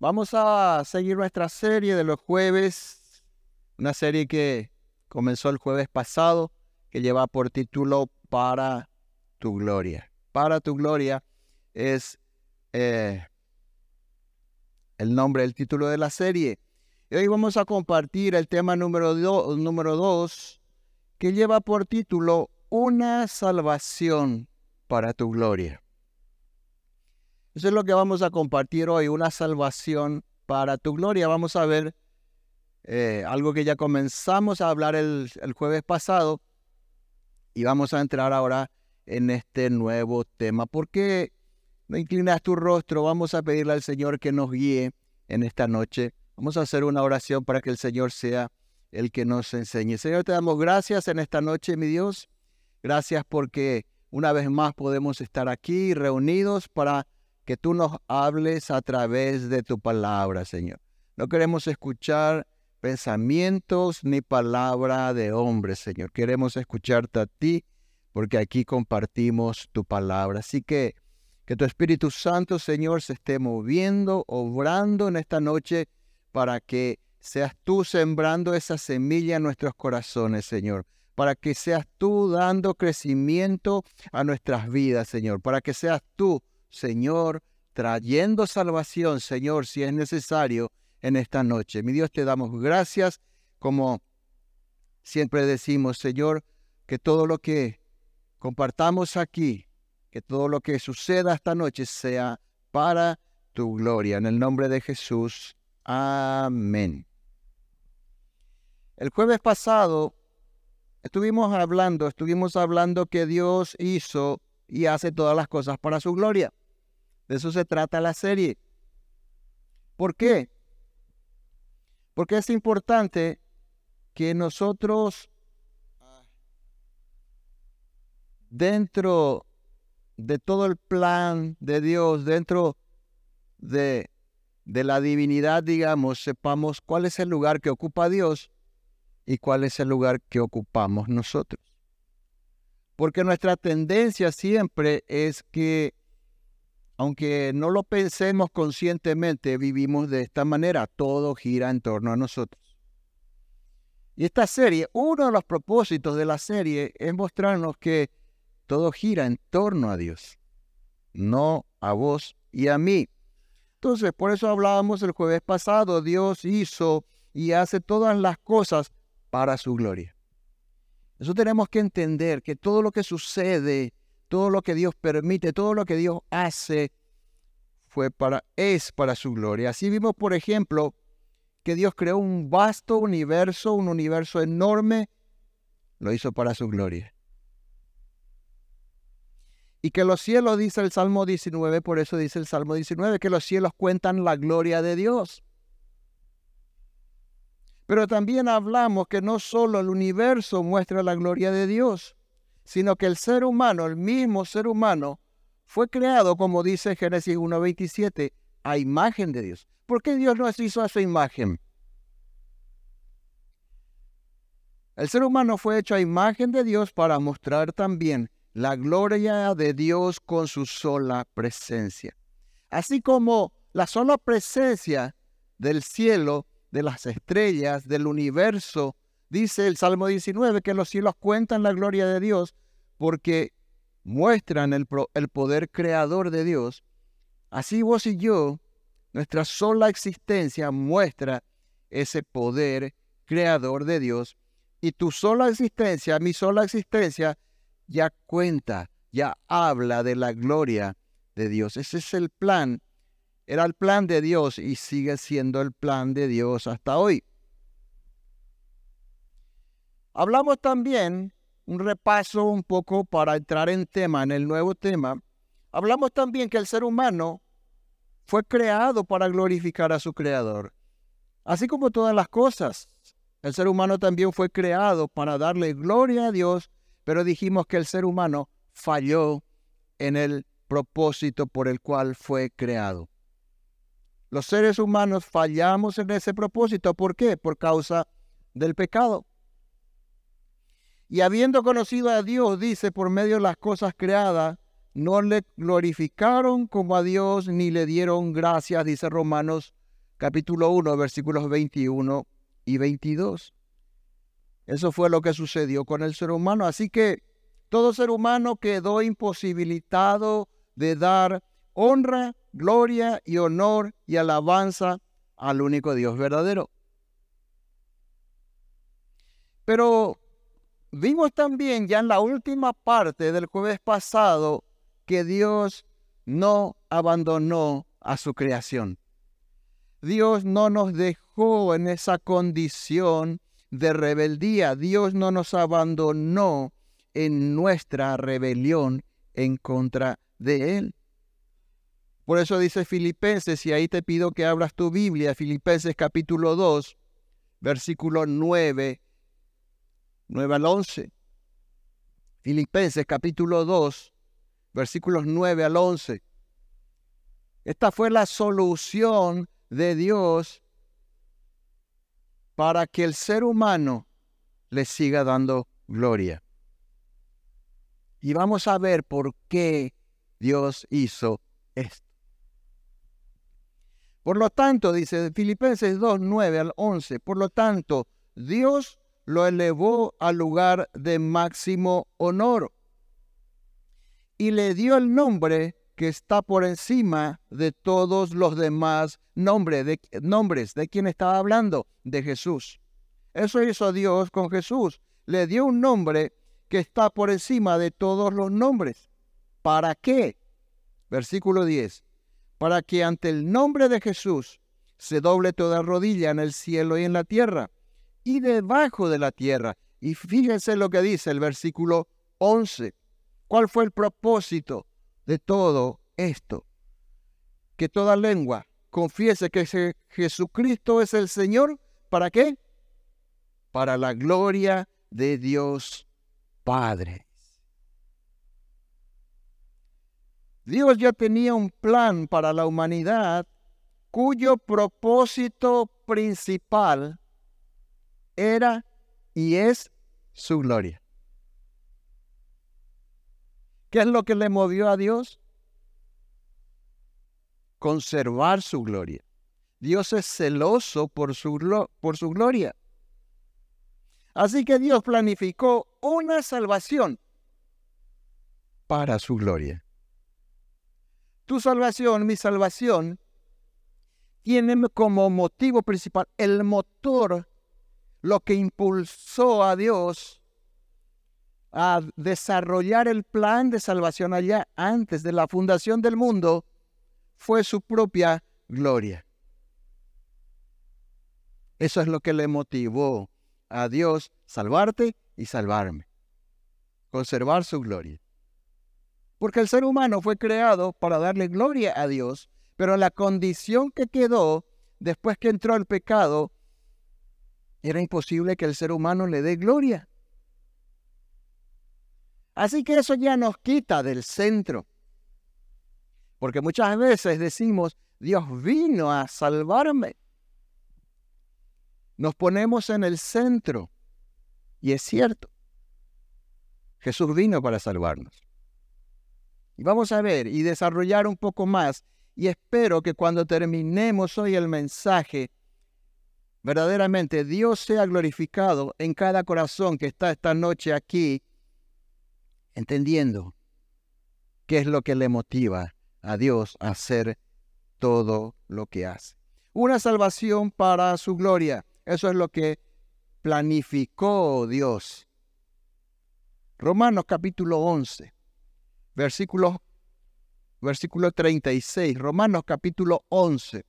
Vamos a seguir nuestra serie de los jueves, una serie que comenzó el jueves pasado, que lleva por título Para tu gloria. Para tu gloria es eh, el nombre, el título de la serie. Y hoy vamos a compartir el tema número 2, número dos, que lleva por título Una salvación para tu gloria. Eso es lo que vamos a compartir hoy, una salvación para tu gloria. Vamos a ver eh, algo que ya comenzamos a hablar el, el jueves pasado y vamos a entrar ahora en este nuevo tema. ¿Por qué no inclinas tu rostro? Vamos a pedirle al Señor que nos guíe en esta noche. Vamos a hacer una oración para que el Señor sea el que nos enseñe. Señor, te damos gracias en esta noche, mi Dios. Gracias porque una vez más podemos estar aquí reunidos para que tú nos hables a través de tu palabra, Señor. No queremos escuchar pensamientos ni palabra de hombre, Señor. Queremos escucharte a ti porque aquí compartimos tu palabra. Así que que tu Espíritu Santo, Señor, se esté moviendo, obrando en esta noche para que seas tú sembrando esa semilla en nuestros corazones, Señor para que seas tú dando crecimiento a nuestras vidas, Señor, para que seas tú, Señor, trayendo salvación, Señor, si es necesario en esta noche. Mi Dios, te damos gracias, como siempre decimos, Señor, que todo lo que compartamos aquí, que todo lo que suceda esta noche sea para tu gloria. En el nombre de Jesús. Amén. El jueves pasado Estuvimos hablando, estuvimos hablando que Dios hizo y hace todas las cosas para su gloria. De eso se trata la serie. ¿Por qué? Porque es importante que nosotros, dentro de todo el plan de Dios, dentro de, de la divinidad, digamos, sepamos cuál es el lugar que ocupa Dios y cuál es el lugar que ocupamos nosotros. Porque nuestra tendencia siempre es que, aunque no lo pensemos conscientemente, vivimos de esta manera, todo gira en torno a nosotros. Y esta serie, uno de los propósitos de la serie es mostrarnos que todo gira en torno a Dios, no a vos y a mí. Entonces, por eso hablábamos el jueves pasado, Dios hizo y hace todas las cosas para su gloria. Eso tenemos que entender que todo lo que sucede, todo lo que Dios permite, todo lo que Dios hace, fue para, es para su gloria. Así vimos, por ejemplo, que Dios creó un vasto universo, un universo enorme, lo hizo para su gloria. Y que los cielos, dice el Salmo 19, por eso dice el Salmo 19, que los cielos cuentan la gloria de Dios. Pero también hablamos que no solo el universo muestra la gloria de Dios, sino que el ser humano, el mismo ser humano, fue creado, como dice Génesis 1.27, a imagen de Dios. ¿Por qué Dios nos hizo a su imagen? El ser humano fue hecho a imagen de Dios para mostrar también la gloria de Dios con su sola presencia. Así como la sola presencia del cielo de las estrellas, del universo. Dice el Salmo 19 que los cielos cuentan la gloria de Dios porque muestran el, el poder creador de Dios. Así vos y yo, nuestra sola existencia muestra ese poder creador de Dios. Y tu sola existencia, mi sola existencia, ya cuenta, ya habla de la gloria de Dios. Ese es el plan era el plan de Dios y sigue siendo el plan de Dios hasta hoy. Hablamos también, un repaso un poco para entrar en tema, en el nuevo tema. Hablamos también que el ser humano fue creado para glorificar a su creador. Así como todas las cosas, el ser humano también fue creado para darle gloria a Dios, pero dijimos que el ser humano falló en el propósito por el cual fue creado. Los seres humanos fallamos en ese propósito. ¿Por qué? Por causa del pecado. Y habiendo conocido a Dios, dice, por medio de las cosas creadas, no le glorificaron como a Dios ni le dieron gracias, dice Romanos capítulo 1, versículos 21 y 22. Eso fue lo que sucedió con el ser humano. Así que todo ser humano quedó imposibilitado de dar honra, gloria y honor y alabanza al único Dios verdadero. Pero vimos también ya en la última parte del jueves pasado que Dios no abandonó a su creación. Dios no nos dejó en esa condición de rebeldía. Dios no nos abandonó en nuestra rebelión en contra de Él. Por eso dice Filipenses, y ahí te pido que abras tu Biblia, Filipenses capítulo 2, versículo 9, 9 al 11. Filipenses capítulo 2, versículos 9 al 11. Esta fue la solución de Dios para que el ser humano le siga dando gloria. Y vamos a ver por qué Dios hizo esto. Por lo tanto, dice Filipenses 2, 9 al 11, por lo tanto, Dios lo elevó al lugar de máximo honor y le dio el nombre que está por encima de todos los demás nombres. ¿De, nombres, ¿de quién estaba hablando? De Jesús. Eso hizo Dios con Jesús. Le dio un nombre que está por encima de todos los nombres. ¿Para qué? Versículo 10 para que ante el nombre de Jesús se doble toda rodilla en el cielo y en la tierra y debajo de la tierra. Y fíjense lo que dice el versículo 11. ¿Cuál fue el propósito de todo esto? Que toda lengua confiese que Jesucristo es el Señor. ¿Para qué? Para la gloria de Dios Padre. Dios ya tenía un plan para la humanidad cuyo propósito principal era y es su gloria. ¿Qué es lo que le movió a Dios? Conservar su gloria. Dios es celoso por su, por su gloria. Así que Dios planificó una salvación para su gloria. Tu salvación, mi salvación, tiene como motivo principal el motor, lo que impulsó a Dios a desarrollar el plan de salvación allá antes de la fundación del mundo, fue su propia gloria. Eso es lo que le motivó a Dios salvarte y salvarme. Conservar su gloria. Porque el ser humano fue creado para darle gloria a Dios, pero la condición que quedó después que entró el pecado, era imposible que el ser humano le dé gloria. Así que eso ya nos quita del centro. Porque muchas veces decimos, Dios vino a salvarme. Nos ponemos en el centro. Y es cierto. Jesús vino para salvarnos. Y vamos a ver y desarrollar un poco más. Y espero que cuando terminemos hoy el mensaje, verdaderamente Dios sea glorificado en cada corazón que está esta noche aquí, entendiendo qué es lo que le motiva a Dios a hacer todo lo que hace. Una salvación para su gloria. Eso es lo que planificó Dios. Romanos capítulo 11 versículo, versículo 36, Romanos capítulo 11,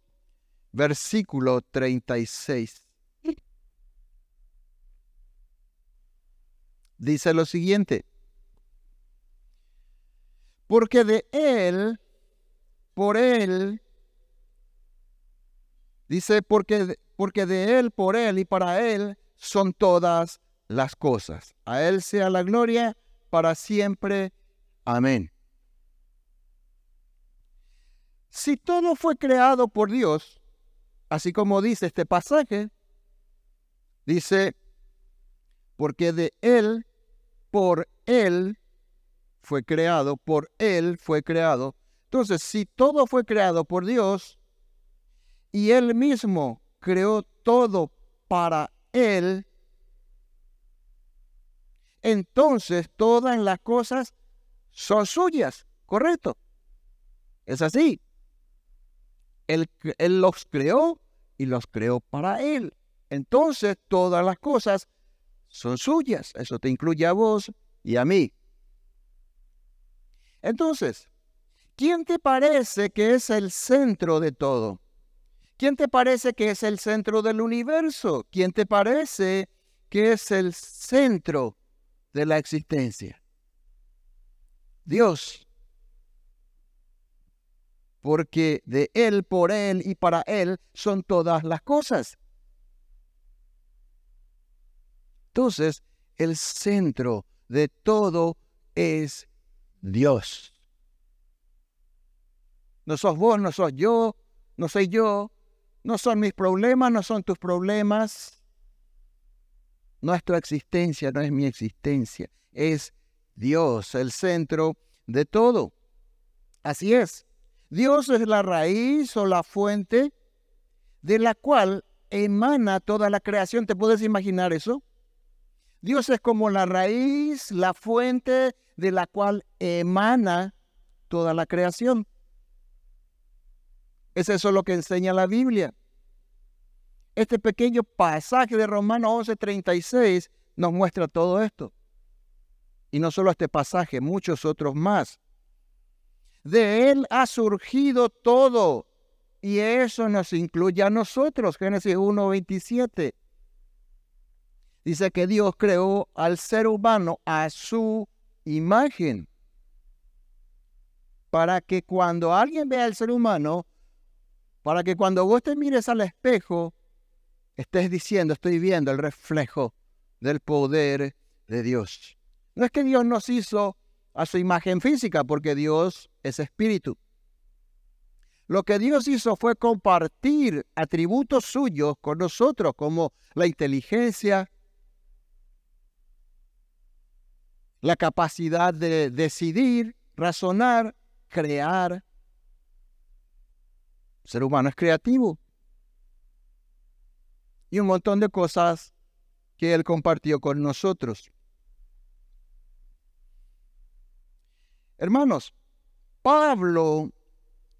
versículo 36. Dice lo siguiente, porque de Él, por Él, dice, porque, porque de Él, por Él y para Él son todas las cosas. A Él sea la gloria para siempre. Amén. Si todo fue creado por Dios, así como dice este pasaje, dice, porque de Él, por Él fue creado, por Él fue creado. Entonces, si todo fue creado por Dios, y Él mismo creó todo para Él, entonces todas las cosas son suyas, ¿correcto? Es así. Él, los creó y los creó para Él. Entonces todas las cosas son suyas. Eso te incluye a vos y a mí. Entonces, ¿quién te parece que es el centro de todo? ¿Quién te parece que es el centro del universo? ¿Quién te parece que es el centro de la existencia? Dios. Porque de Él, por Él y para Él son todas las cosas. Entonces, el centro de todo es Dios. No sos vos, no sos yo, no soy yo, no son mis problemas, no son tus problemas. No es tu existencia, no es mi existencia. Es Dios, el centro de todo. Así es. Dios es la raíz o la fuente de la cual emana toda la creación. ¿Te puedes imaginar eso? Dios es como la raíz, la fuente de la cual emana toda la creación. Es eso lo que enseña la Biblia. Este pequeño pasaje de Romanos 11:36 nos muestra todo esto. Y no solo este pasaje, muchos otros más. De Él ha surgido todo. Y eso nos incluye a nosotros. Génesis 1:27. Dice que Dios creó al ser humano a su imagen. Para que cuando alguien vea al ser humano, para que cuando vos te mires al espejo, estés diciendo, estoy viendo el reflejo del poder de Dios. No es que Dios nos hizo a su imagen física, porque Dios es espíritu. Lo que Dios hizo fue compartir atributos suyos con nosotros, como la inteligencia, la capacidad de decidir, razonar, crear. El ser humano es creativo. Y un montón de cosas que Él compartió con nosotros. Hermanos, Pablo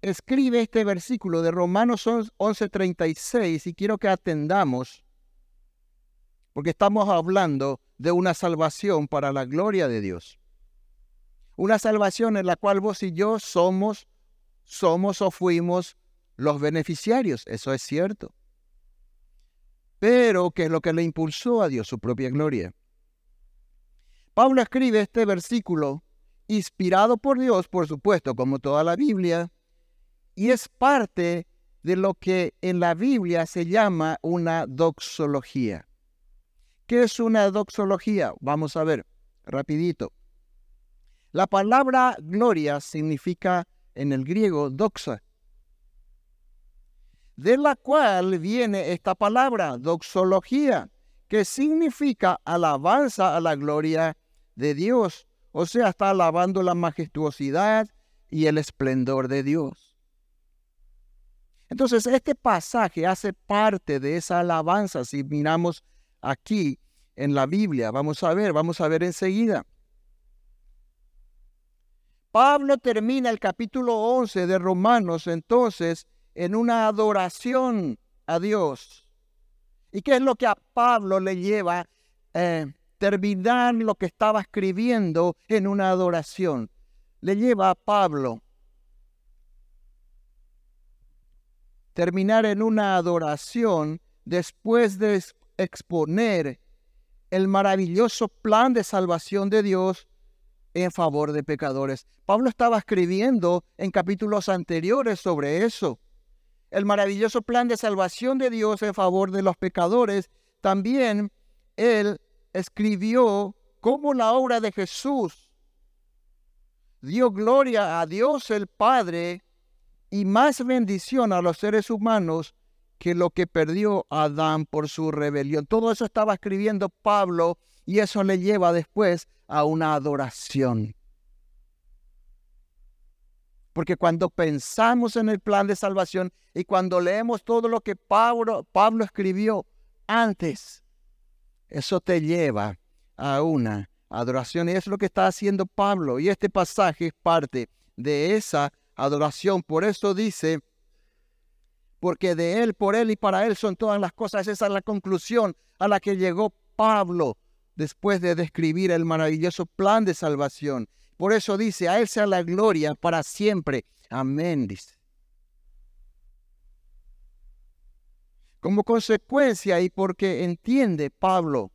escribe este versículo de Romanos 11:36 y quiero que atendamos, porque estamos hablando de una salvación para la gloria de Dios. Una salvación en la cual vos y yo somos, somos o fuimos los beneficiarios, eso es cierto. Pero, ¿qué es lo que le impulsó a Dios? Su propia gloria. Pablo escribe este versículo inspirado por Dios, por supuesto, como toda la Biblia, y es parte de lo que en la Biblia se llama una doxología. ¿Qué es una doxología? Vamos a ver, rapidito. La palabra gloria significa en el griego doxa, de la cual viene esta palabra, doxología, que significa alabanza a la gloria de Dios. O sea, está alabando la majestuosidad y el esplendor de Dios. Entonces, este pasaje hace parte de esa alabanza si miramos aquí en la Biblia. Vamos a ver, vamos a ver enseguida. Pablo termina el capítulo 11 de Romanos entonces en una adoración a Dios. ¿Y qué es lo que a Pablo le lleva eh, terminar lo que estaba escribiendo en una adoración? Le lleva a Pablo terminar en una adoración después de exponer el maravilloso plan de salvación de Dios en favor de pecadores. Pablo estaba escribiendo en capítulos anteriores sobre eso. El maravilloso plan de salvación de Dios en favor de los pecadores. También él escribió cómo la obra de Jesús dio gloria a Dios el Padre y más bendición a los seres humanos que lo que perdió Adán por su rebelión. Todo eso estaba escribiendo Pablo y eso le lleva después a una adoración. Porque cuando pensamos en el plan de salvación y cuando leemos todo lo que Pablo, Pablo escribió antes, eso te lleva a una adoración. Y es lo que está haciendo Pablo. Y este pasaje es parte de esa adoración. Por eso dice, porque de Él, por Él y para Él son todas las cosas. Esa es la conclusión a la que llegó Pablo después de describir el maravilloso plan de salvación. Por eso dice, a Él sea la gloria para siempre. Amén, dice. Como consecuencia y porque entiende Pablo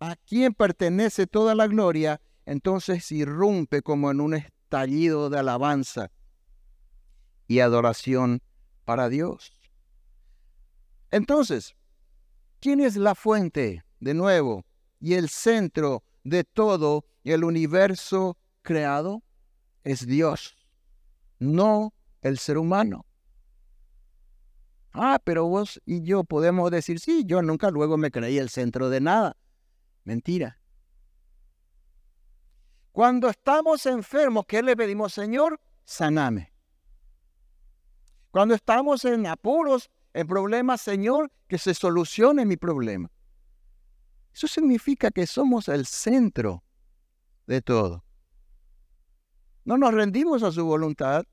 a quién pertenece toda la gloria, entonces irrumpe como en un estallido de alabanza y adoración para Dios. Entonces, ¿quién es la fuente, de nuevo, y el centro de todo el universo creado? Es Dios, no el ser humano. Ah, pero vos y yo podemos decir, sí, yo nunca luego me creí el centro de nada. Mentira. Cuando estamos enfermos, ¿qué le pedimos, Señor? Saname. Cuando estamos en apuros, en problemas, Señor, que se solucione mi problema. Eso significa que somos el centro de todo. No nos rendimos a su voluntad.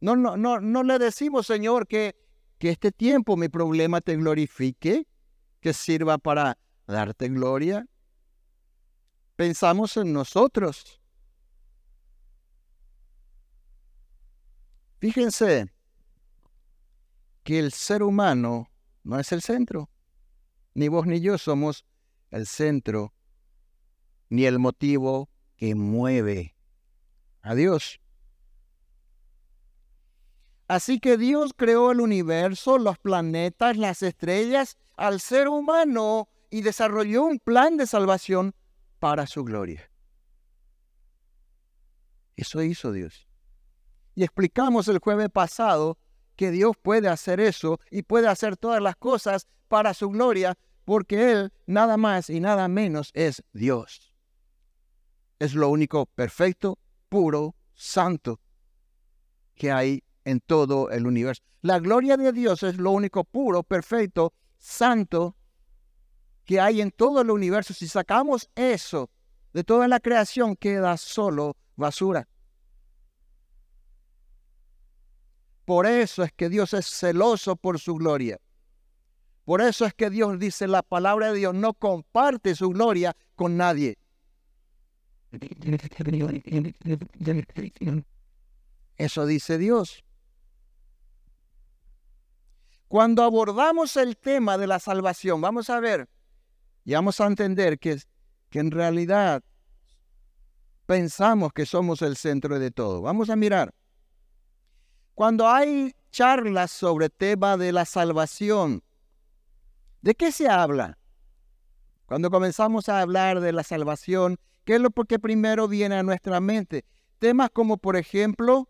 No, no, no, no le decimos, Señor, que, que este tiempo mi problema te glorifique, que sirva para darte gloria. Pensamos en nosotros. Fíjense que el ser humano no es el centro. Ni vos ni yo somos el centro, ni el motivo que mueve a Dios. Así que Dios creó el universo, los planetas, las estrellas, al ser humano y desarrolló un plan de salvación para su gloria. Eso hizo Dios. Y explicamos el jueves pasado que Dios puede hacer eso y puede hacer todas las cosas para su gloria, porque Él nada más y nada menos es Dios. Es lo único perfecto, puro, santo que hay en todo el universo. La gloria de Dios es lo único puro, perfecto, santo que hay en todo el universo, si sacamos eso de toda la creación, queda solo basura. Por eso es que Dios es celoso por su gloria. Por eso es que Dios dice, la palabra de Dios no comparte su gloria con nadie. Eso dice Dios. Cuando abordamos el tema de la salvación, vamos a ver y vamos a entender que, que en realidad pensamos que somos el centro de todo. Vamos a mirar. Cuando hay charlas sobre tema de la salvación, ¿de qué se habla? Cuando comenzamos a hablar de la salvación, ¿qué es lo que primero viene a nuestra mente? Temas como, por ejemplo,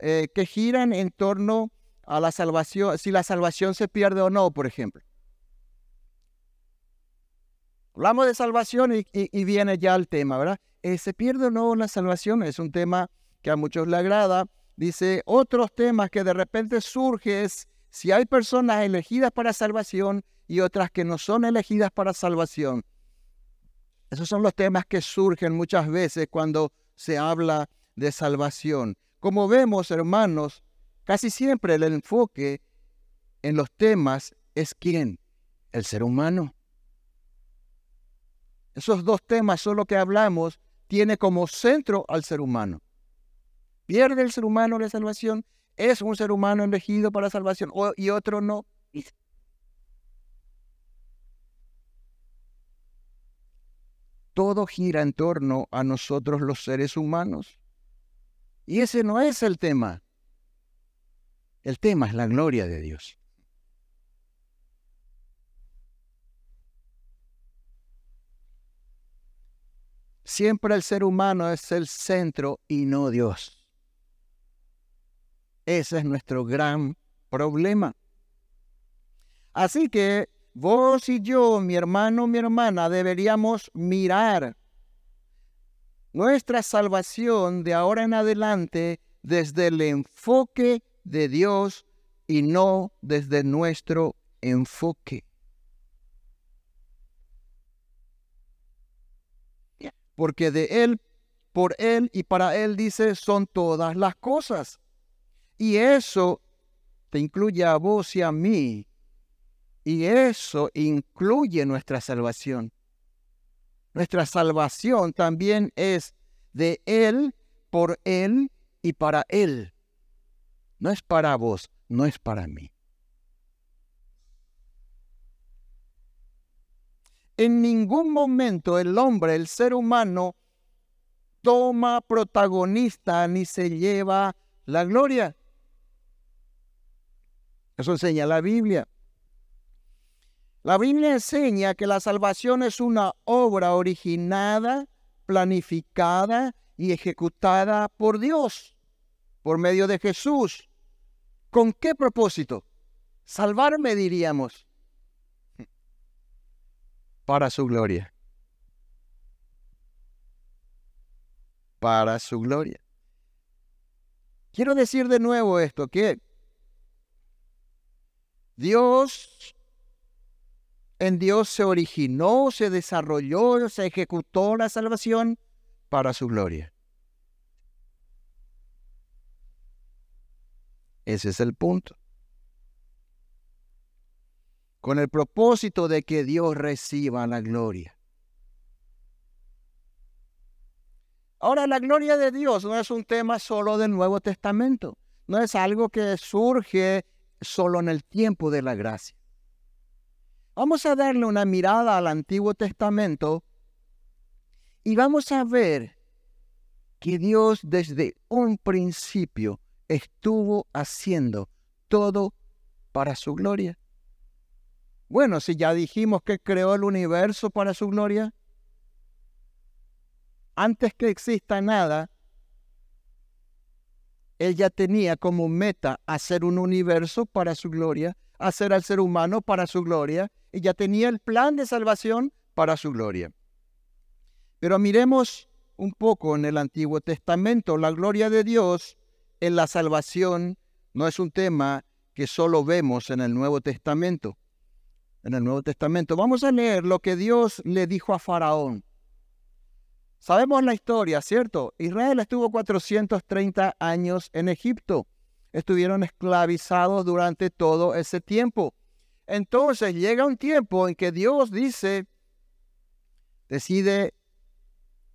eh, que giran en torno a la salvación, si la salvación se pierde o no, por ejemplo. Hablamos de salvación y, viene ya el tema, ¿verdad? Eh, ¿Se pierde o no la salvación? Es un tema que a muchos le agrada. Dice, otros temas que de repente surge es si hay personas elegidas para salvación y otras que no son elegidas para salvación. Esos son los temas que surgen muchas veces cuando se habla de salvación. Como vemos, hermanos, casi siempre el enfoque en los temas es quién? El ser humano. Esos dos temas son lo que hablamos, tiene como centro al ser humano. ¿Pierde el ser humano la salvación? ¿Es un ser humano elegido para salvación y otro no? Todo gira en torno a nosotros los seres humanos. Y ese no es el tema. El tema es la gloria de Dios. Siempre el ser humano es el centro y no Dios. Ese es nuestro gran problema. Así que vos y yo, mi hermano, mi hermana, deberíamos mirar nuestra salvación de ahora en adelante desde el enfoque de Dios y no desde nuestro enfoque. Porque de Él, por Él y para Él, dice, son todas las cosas. Y eso te incluye a vos y a mí. Y eso incluye nuestra salvación. Nuestra salvación también es de Él, por Él y para Él. No es para vos, no es para mí. En ningún momento el hombre, el ser humano, toma protagonista ni se lleva la gloria. Eso enseña la Biblia. La Biblia enseña que la salvación es una obra originada, planificada y ejecutada por Dios, por medio de Jesús. ¿Con qué propósito? Salvarme, diríamos, para su gloria. Para su gloria. Quiero decir de nuevo esto, que Dios, en Dios se originó, se desarrolló, se ejecutó la salvación para su gloria. Ese es el punto. Con el propósito de que Dios reciba la gloria. Ahora, la gloria de Dios no es un tema solo del Nuevo Testamento. No es algo que surge solo en el tiempo de la gracia. Vamos a darle una mirada al Antiguo Testamento y vamos a ver que Dios desde un principio estuvo haciendo todo para su gloria. Bueno, si ya dijimos que creó el universo para su gloria, antes que exista nada, él ya tenía como meta hacer un universo para su gloria, hacer al ser humano para su gloria, y ya tenía el plan de salvación para su gloria. Pero miremos un poco en el Antiguo Testamento. La gloria de Dios en la salvación no es un tema que solo vemos en el Nuevo Testamento. En el Nuevo Testamento vamos a leer lo que Dios le dijo a Faraón. Sabemos la historia, ¿cierto? Israel estuvo 430 años en Egipto. Estuvieron esclavizados durante todo ese tiempo. Entonces llega un tiempo en que Dios dice, decide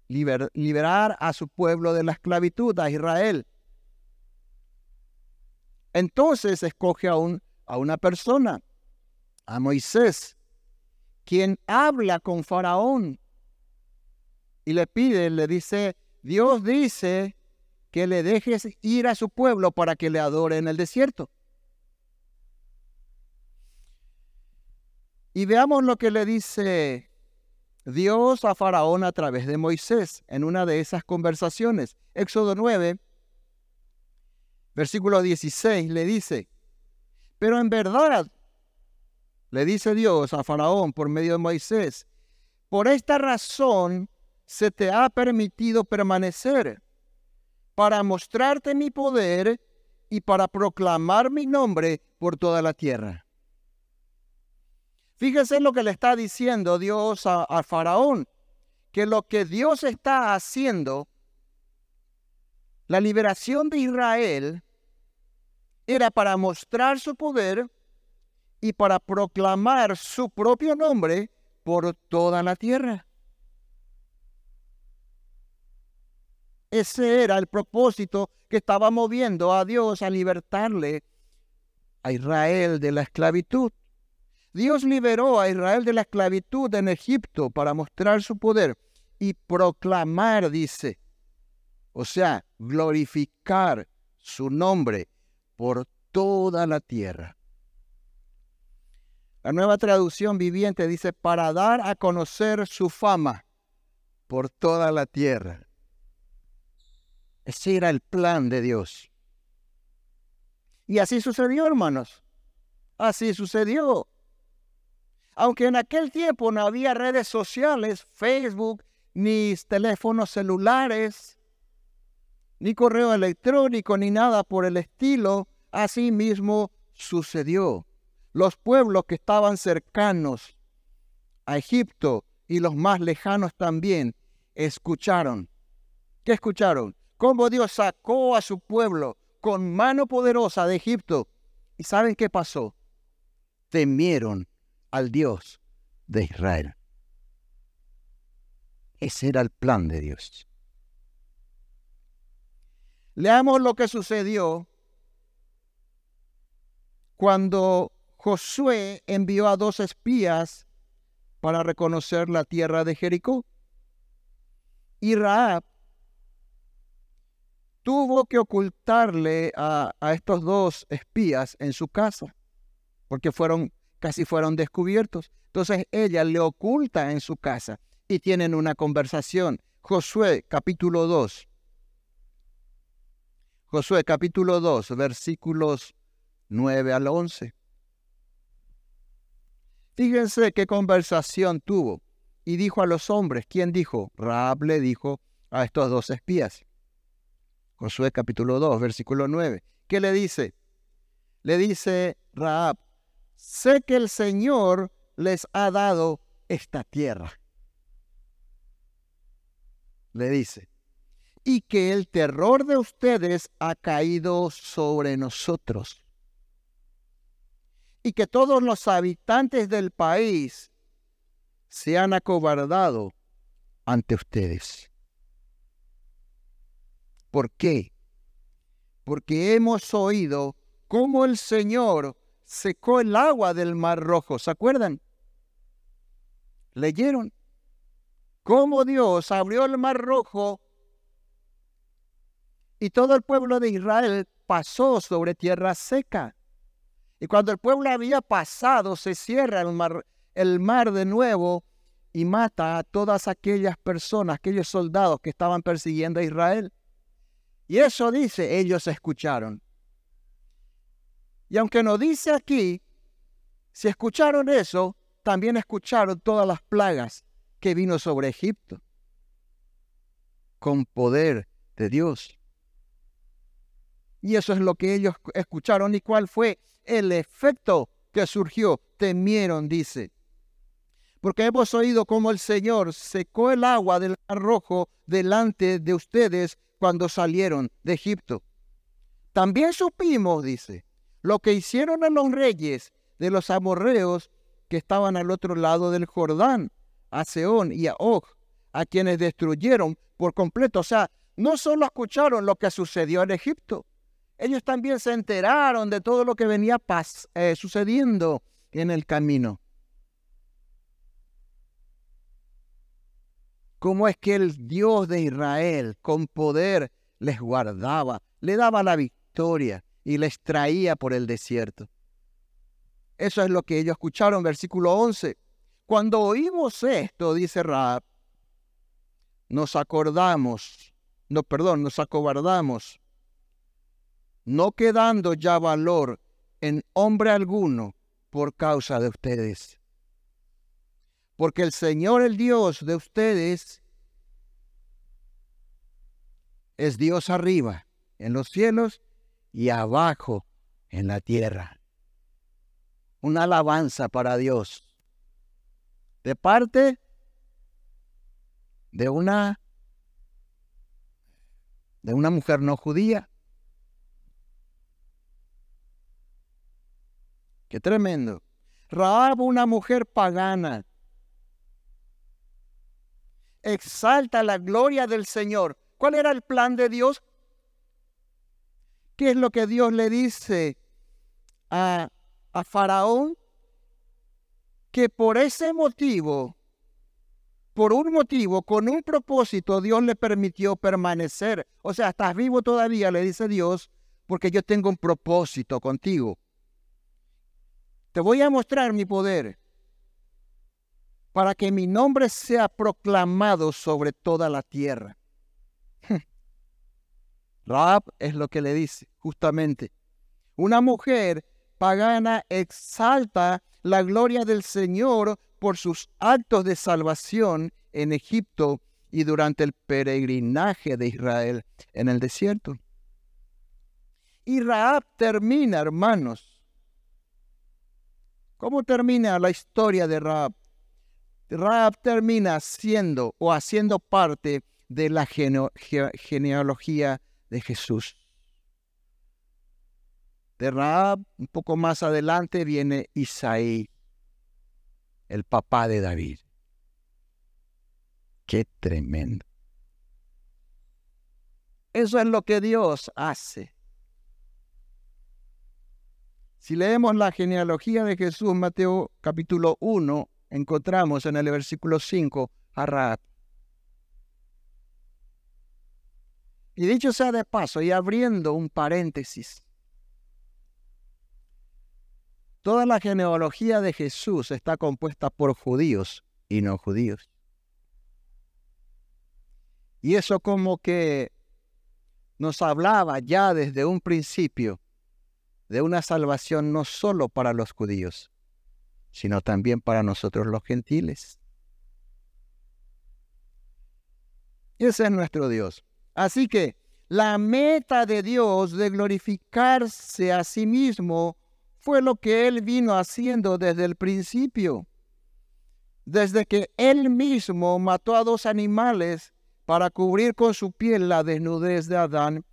liberar a su pueblo de la esclavitud, a Israel. Entonces escoge a, a una persona, a Moisés, quien habla con Faraón y le pide, le dice, Dios dice que le dejes ir a su pueblo para que le adore en el desierto. Y veamos lo que le dice Dios a Faraón a través de Moisés en una de esas conversaciones. Éxodo 9, versículo 16, le dice, pero en verdad, le dice Dios a Faraón por medio de Moisés, por esta razón se te ha permitido permanecer para mostrarte mi poder y para proclamar mi nombre por toda la tierra. Fíjese lo que le está diciendo Dios a, a, Faraón, que lo que Dios está haciendo, la liberación de Israel, era para mostrar su poder y para proclamar su propio nombre por toda la tierra. Ese era el propósito que estaba moviendo a Dios a libertarle a Israel de la esclavitud. Dios liberó a Israel de la esclavitud en Egipto para mostrar su poder y proclamar, dice, o sea, glorificar su nombre por toda la tierra. La nueva traducción viviente dice, para dar a conocer su fama por toda la tierra. Ese era el plan de Dios. Y así sucedió, hermanos. Así sucedió. Aunque en aquel tiempo no había redes sociales, Facebook, ni teléfonos celulares, ni correo electrónico, ni nada por el estilo. Así mismo sucedió. Los pueblos que estaban cercanos a Egipto y los más lejanos también escucharon. ¿Qué escucharon? Cómo Dios sacó a su pueblo con mano poderosa de Egipto. ¿Y saben qué pasó? Temieron al Dios de Israel. Ese era el plan de Dios. Leamos lo que sucedió cuando Josué envió a dos espías para reconocer la tierra de Jericó. Y Raab tuvo que ocultarle a, estos dos espías en su casa, porque fueron, casi fueron descubiertos. Entonces ella le oculta en su casa y tienen una conversación. Josué capítulo 2. Josué capítulo 2, versículos 9 al 11. Fíjense qué conversación tuvo. Y dijo a los hombres, ¿quién dijo? Raab le dijo a estos dos espías. Josué capítulo 2, versículo 9. ¿Qué le dice? Le dice Raab, sé que el Señor les ha dado esta tierra. Le dice, y que el terror de ustedes ha caído sobre nosotros. Y que todos los habitantes del país se han acobardado ante ustedes. ¿Por qué? Porque hemos oído cómo el Señor secó el agua del Mar Rojo. ¿Se acuerdan? ¿Leyeron? Cómo Dios abrió el Mar Rojo y todo el pueblo de Israel pasó sobre tierra seca. Y cuando el pueblo había pasado, se cierra el mar, el mar de nuevo y mata a todas aquellas personas, aquellos soldados que estaban persiguiendo a Israel. Y eso dice, ellos escucharon. Y aunque no dice aquí, si escucharon eso, también escucharon todas las plagas que vino sobre Egipto con poder de Dios. Y eso es lo que ellos escucharon. ¿Y cuál fue el efecto que surgió? Temieron, dice. Porque hemos oído cómo el Señor secó el agua del mar rojo delante de ustedes cuando salieron de Egipto. También supimos, dice, lo que hicieron a los reyes de los amorreos que estaban al otro lado del Jordán, a Seón y a Og, a quienes destruyeron por completo. O sea, no solo escucharon lo que sucedió en Egipto, ellos también se enteraron de todo lo que venía eh, sucediendo en el camino. Cómo es que el Dios de Israel con poder les guardaba, le daba la victoria y les traía por el desierto. Eso es lo que ellos escucharon, versículo 11. Cuando oímos esto, dice Raab, nos acordamos, no, perdón, nos acobardamos no quedando ya valor en hombre alguno por causa de ustedes. Porque el Señor, el Dios de ustedes, es Dios arriba en los cielos y abajo en la tierra. Una alabanza para Dios. De parte de una de una mujer no judía Qué tremendo. Raab, una mujer pagana, exalta la gloria del Señor. ¿Cuál era el plan de Dios? ¿Qué es lo que Dios le dice a, a Faraón? Que por ese motivo, por un motivo, con un propósito, Dios le permitió permanecer. O sea, estás vivo todavía, le dice Dios, porque yo tengo un propósito contigo. Te voy a mostrar mi poder para que mi nombre sea proclamado sobre toda la tierra. Raab es lo que le dice, justamente. Una mujer pagana exalta la gloria del Señor por sus actos de salvación en Egipto y durante el peregrinaje de Israel en el desierto. Y Raab termina, hermanos. ¿Cómo termina la historia de Raab? Raab termina siendo o haciendo parte de la genealogía de Jesús. De Raab, un poco más adelante, viene Isaí, el papá de David. Qué tremendo. Eso es lo que Dios hace. Si leemos la genealogía de Jesús, Mateo capítulo 1, encontramos en el versículo 5 a Raab. Y dicho sea de paso, y abriendo un paréntesis, toda la genealogía de Jesús está compuesta por judíos y no judíos. Y eso como que nos hablaba ya desde un principio de una salvación no solo para los judíos, sino también para nosotros los gentiles. Ese es nuestro Dios. Así que la meta de Dios de glorificarse a sí mismo fue lo que Él vino haciendo desde el principio. Desde que Él mismo mató a dos animales para cubrir con su piel la desnudez de Adán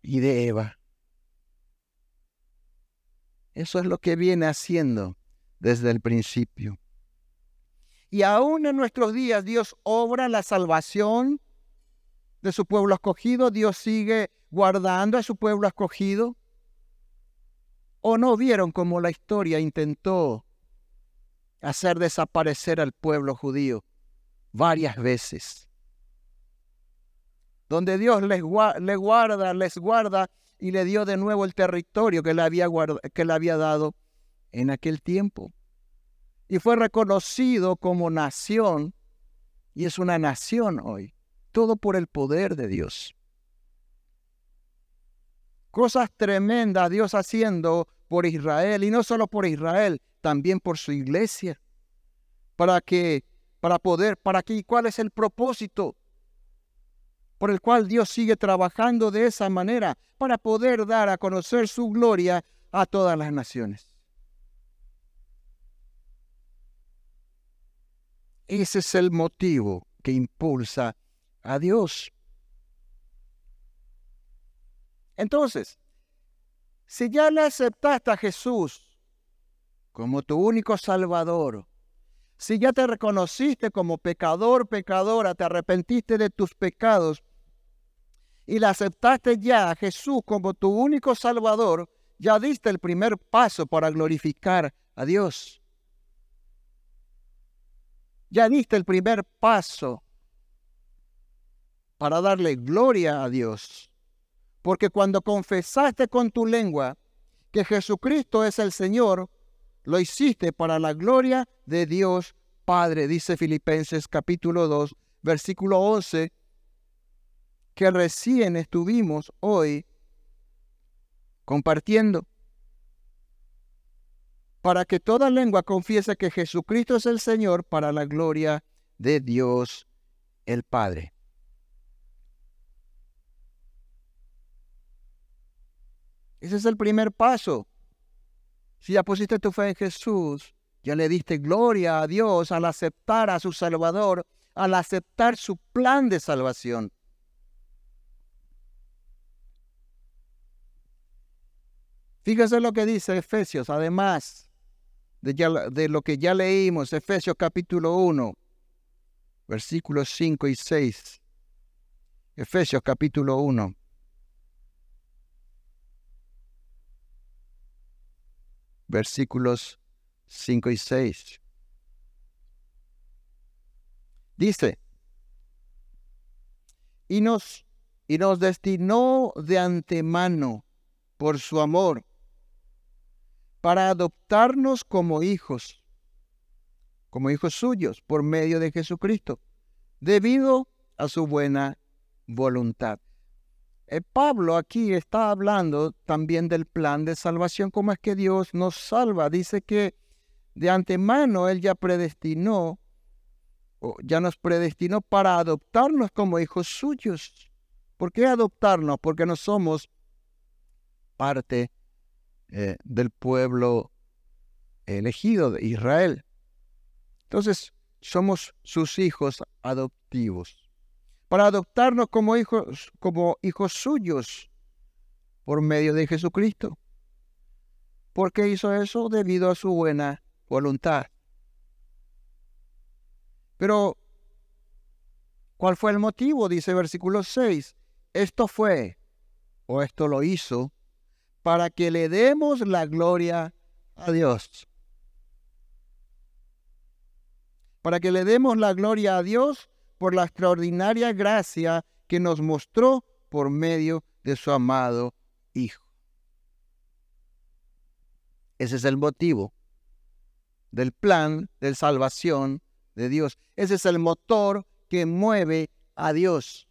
y de Eva. Eso es lo que viene haciendo desde el principio. Y aún en nuestros días Dios obra la salvación de su pueblo escogido. Dios sigue guardando a su pueblo escogido. ¿O no vieron cómo la historia intentó hacer desaparecer al pueblo judío varias veces? Donde Dios les, guarda, les guarda y le dio de nuevo el territorio que le había, que le había dado en aquel tiempo. Y fue reconocido como nación, y es una nación hoy, todo por el poder de Dios. Cosas tremendas Dios haciendo por Israel, y no solo por Israel, también por su iglesia. Para que, para poder, para que, ¿cuál es el propósito? Por el cual Dios sigue trabajando de esa manera para poder dar a conocer su gloria a todas las naciones. Ese es el motivo que impulsa a Dios. Entonces, si ya le aceptaste a Jesús como tu único Salvador, si ya te reconociste como pecador, pecadora, te arrepentiste de tus pecados y le aceptaste ya a Jesús como tu único Salvador, ya diste el primer paso para glorificar a Dios ya diste el primer paso para darle gloria a Dios. Porque cuando confesaste con tu lengua que Jesucristo es el Señor, lo hiciste para la gloria de Dios Padre, dice Filipenses capítulo 2, versículo 11, que recién estuvimos hoy compartiendo para que toda lengua confiese que Jesucristo es el Señor para la gloria de Dios el Padre. Ese es el primer paso. Si ya pusiste tu fe en Jesús, ya le diste gloria a Dios al aceptar a su Salvador, al aceptar su plan de salvación. Fíjese lo que dice Efesios, además de, lo que ya leímos, Efesios capítulo 1, versículos 5 y 6. Efesios capítulo 1. Versículos 5 y 6. Dice, y nos, y nos destinó de antemano por su amor para adoptarnos como hijos, como hijos suyos, por medio de Jesucristo, debido a su buena voluntad. Eh, Pablo aquí está hablando también del plan de salvación, cómo es que Dios nos salva. Dice que de antemano Él ya predestinó ya nos predestinó para adoptarnos como hijos suyos. ¿Por qué adoptarnos? Porque no somos parte eh, del pueblo elegido de Israel. Entonces, somos sus hijos adoptivos. Para adoptarnos como hijos, como hijos suyos por medio de Jesucristo. ¿Por qué hizo eso? Debido a su buena voluntad. Pero, ¿cuál fue el motivo? Dice versículo 6. Esto fue, o esto lo hizo, para que le demos la gloria a Dios. Para que le demos la gloria a Dios por la extraordinaria gracia que nos mostró por medio de su amado Hijo. Ese es el motivo del plan de salvación de Dios. Ese es el motor que mueve a Dios.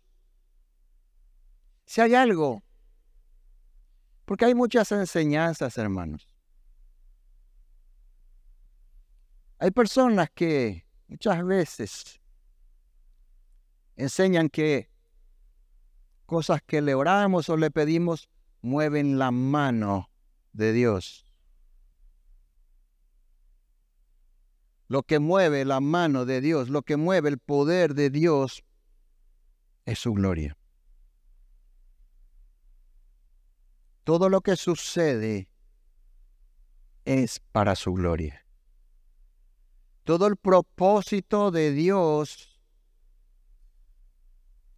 Si hay algo, porque hay muchas enseñanzas, hermanos. Hay personas que muchas veces enseñan que cosas que le oramos o le pedimos mueven la mano de Dios. Lo que mueve la mano de Dios, lo que mueve el poder de Dios es su gloria. Todo lo que sucede es para su gloria. Todo el propósito de Dios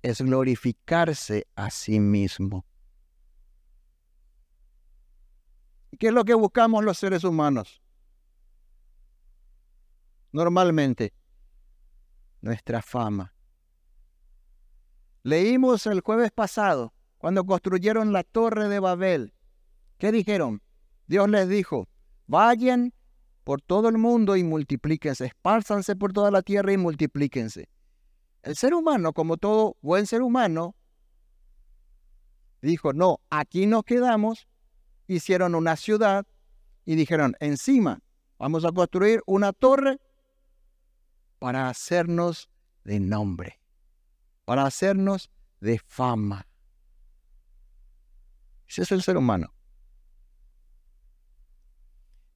es glorificarse a sí mismo. ¿Y qué es lo que buscamos los seres humanos? normalmente nuestra fama. Leímos el jueves pasado, cuando construyeron la torre de Babel. ¿Qué dijeron? Dios les dijo, vayan por todo el mundo y multiplíquense, espárzanse por toda la tierra y multiplíquense. El ser humano, como todo buen ser humano, dijo, no, aquí nos quedamos, hicieron una ciudad y dijeron, encima, vamos a construir una torre para hacernos de nombre, para hacernos de fama. Ese es el ser humano.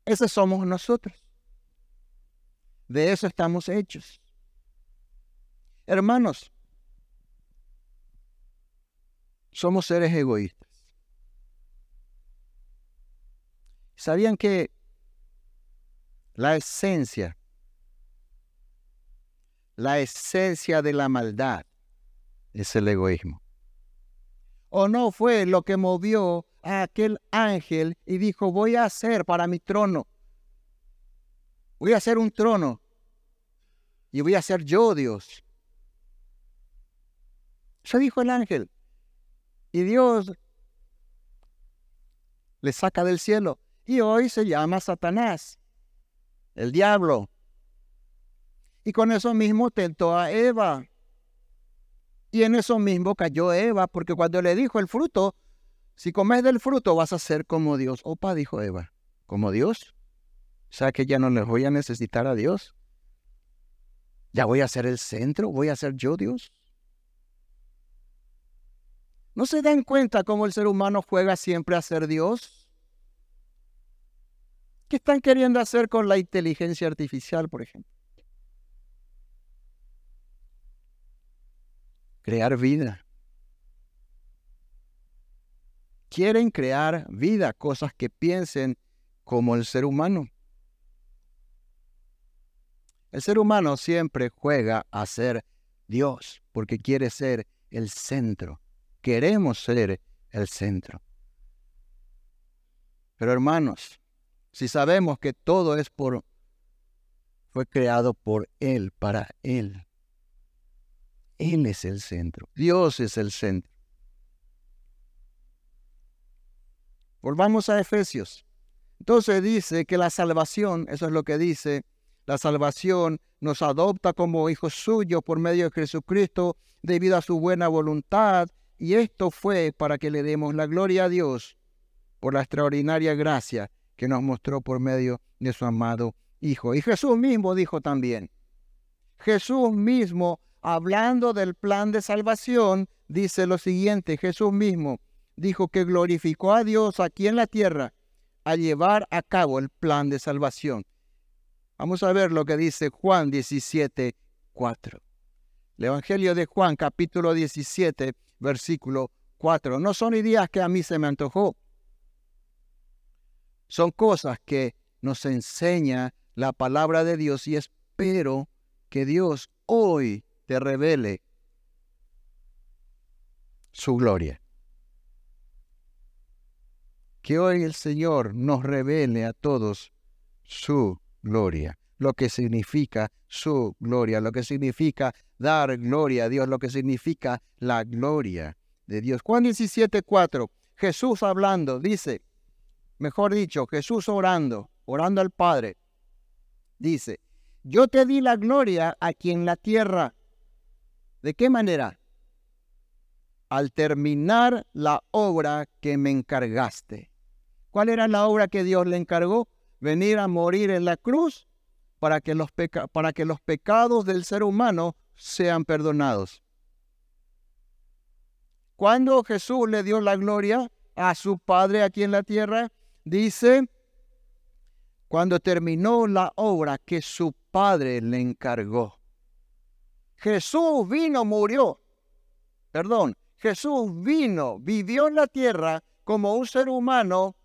Ese somos nosotros. De eso estamos hechos. Hermanos, somos seres egoístas. ¿Sabían que la esencia la esencia de la maldad es el egoísmo. ¿O no fue lo que movió a aquel ángel y dijo, voy a hacer para mi trono, voy a hacer un trono y voy a ser yo Dios? Eso dijo el ángel. Y Dios le saca del cielo. Y hoy se llama Satanás, el diablo, y con eso mismo tentó a Eva. Y en eso mismo cayó Eva, porque cuando le dijo el fruto, si comes del fruto vas a ser como Dios. Opa, dijo Eva, ¿como Dios? O sea que ya no les voy a necesitar a Dios. Ya voy a ser el centro, voy a ser yo Dios. ¿No se dan cuenta cómo el ser humano juega siempre a ser Dios? ¿Qué están queriendo hacer con la inteligencia artificial, por ejemplo? Crear vida. Quieren crear vida, cosas que piensen como el ser humano. El ser humano siempre juega a ser Dios porque quiere ser el centro. Queremos ser el centro. Pero hermanos, si sabemos que todo es por fue creado por él, para él. Él es el centro. Dios es el centro. Volvamos a Efesios. Entonces dice que la salvación, eso es lo que dice, la salvación nos adopta como hijos suyos por medio de Jesucristo debido a su buena voluntad. Y esto fue para que le demos la gloria a Dios por la extraordinaria gracia que nos mostró por medio de su amado Hijo. Y Jesús mismo dijo también, Jesús mismo, hablando del plan de salvación, dice lo siguiente, Jesús mismo dijo que glorificó a Dios aquí en la tierra a llevar a cabo el plan de salvación. Vamos a ver lo que dice Juan 17, 4. El Evangelio de Juan, capítulo 17, versículo 4. No son ideas que a mí se me antojó. Son cosas que nos enseña la palabra de Dios y espero que Dios hoy te revele su gloria. Que hoy el Señor nos revele a todos su gloria, lo que significa su gloria, lo que significa dar gloria a Dios, lo que significa la gloria de Dios. Juan 17, 4, Jesús hablando, dice, mejor dicho, Jesús orando, orando al Padre, dice, yo te di la gloria aquí en la tierra. ¿De qué manera? Al terminar la obra que me encargaste. ¿Cuál era la obra que Dios le encargó? Venir a morir en la cruz para que los, para que los pecados del ser humano sean perdonados. Cuando Jesús le dio la gloria a su Padre aquí en la tierra, dice, cuando terminó la obra que su Padre le encargó. Jesús vino, murió. Perdón, Jesús vino, vivió en la tierra como un ser humano,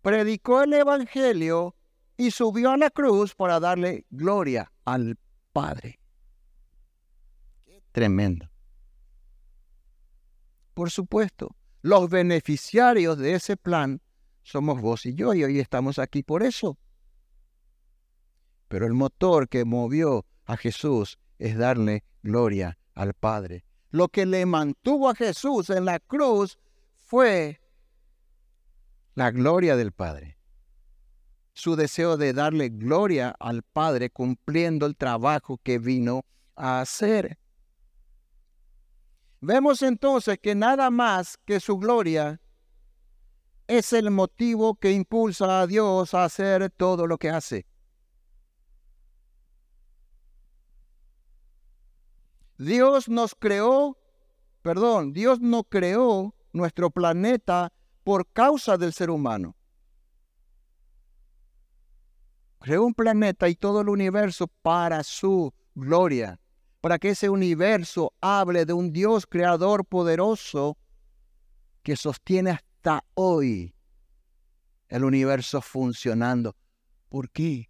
predicó el Evangelio y subió a la cruz para darle gloria al Padre. tremendo. Por supuesto, los beneficiarios de ese plan somos vos y yo, y hoy estamos aquí por eso. Pero el motor que movió a Jesús es darle gloria al Padre. Lo que le mantuvo a Jesús en la cruz fue la gloria del Padre. Su deseo de darle gloria al Padre cumpliendo el trabajo que vino a hacer. Vemos entonces que nada más que su gloria es el motivo que impulsa a Dios a hacer todo lo que hace. Dios nos creó, perdón, Dios no creó nuestro planeta por causa del ser humano. Creó un planeta y todo el universo para su gloria, para que ese universo hable de un Dios creador poderoso que sostiene hasta hoy el universo funcionando. ¿Por qué?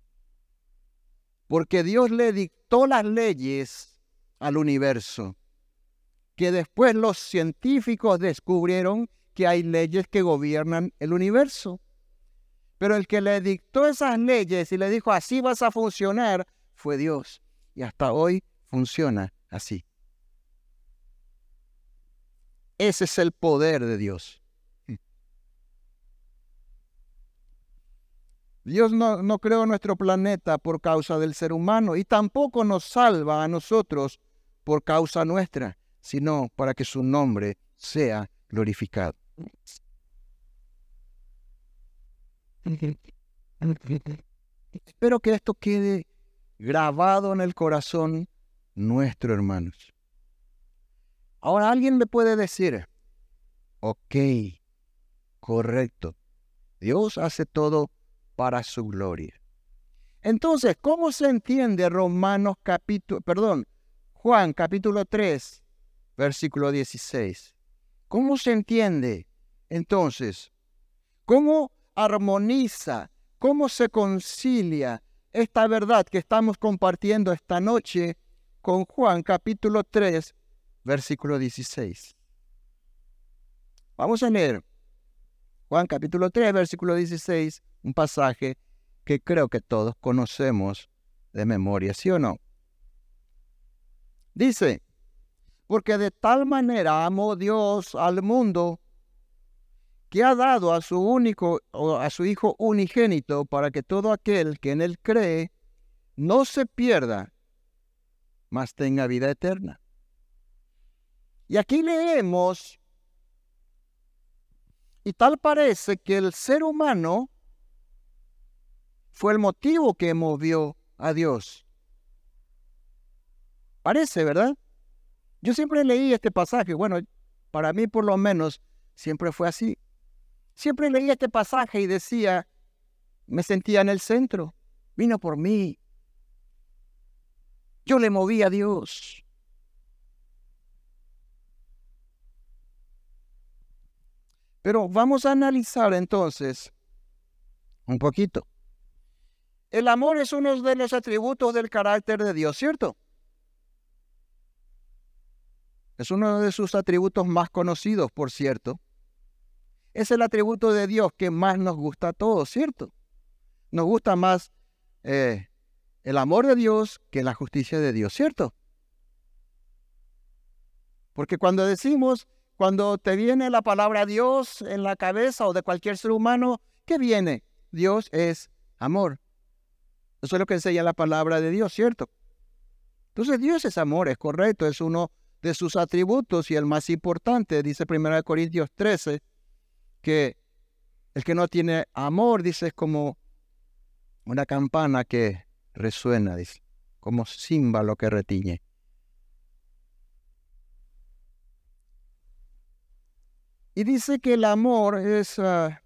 Porque Dios le dictó las leyes al universo, que después los científicos descubrieron que hay leyes que gobiernan el universo. Pero el que le dictó esas leyes y le dijo así vas a funcionar fue Dios. Y hasta hoy funciona así. Ese es el poder de Dios. Dios no, no, creó nuestro planeta por causa del ser humano y tampoco nos salva a nosotros por causa nuestra, sino para que su nombre sea glorificado. Espero que esto quede grabado en el corazón nuestro, hermanos. Ahora alguien me puede decir, ok, correcto, Dios hace todo para su gloria. Entonces, ¿cómo se entiende Romanos capítulo, perdón, Juan capítulo 3, versículo 16? ¿Cómo se entiende entonces? ¿Cómo armoniza? ¿Cómo se concilia esta verdad que estamos compartiendo esta noche con Juan capítulo 3, versículo 16? Vamos a leer Juan capítulo 3, versículo 16, un pasaje que creo que todos conocemos de memoria, ¿sí o no? Dice, porque de tal manera amó Dios al mundo que ha dado a su único o a su hijo unigénito para que todo aquel que en él cree no se pierda, mas tenga vida eterna. Y aquí leemos y tal parece que el ser humano fue el motivo que movió a Dios. Parece, ¿verdad? Yo siempre leí este pasaje, bueno, para mí por lo menos siempre fue así. Siempre leí este pasaje y decía, me sentía en el centro, vino por mí. Yo le moví a Dios. Pero vamos a analizar entonces un poquito. El amor es uno de los atributos del carácter de Dios, ¿cierto? Es uno de sus atributos más conocidos, por cierto. Es el atributo de Dios que más nos gusta a todos, ¿cierto? Nos gusta más eh, el amor de Dios que la justicia de Dios, ¿cierto? Porque cuando decimos, cuando te viene la palabra Dios en la cabeza o de cualquier ser humano, ¿qué viene? Dios es amor. Eso es lo que enseña la palabra de Dios, ¿cierto? Entonces Dios es amor, es correcto, es uno de sus atributos y el más importante, dice 1 Corintios 13, que el que no tiene amor, dice, es como una campana que resuena, dice, como címbalo que retiñe. Y dice que el amor es ah,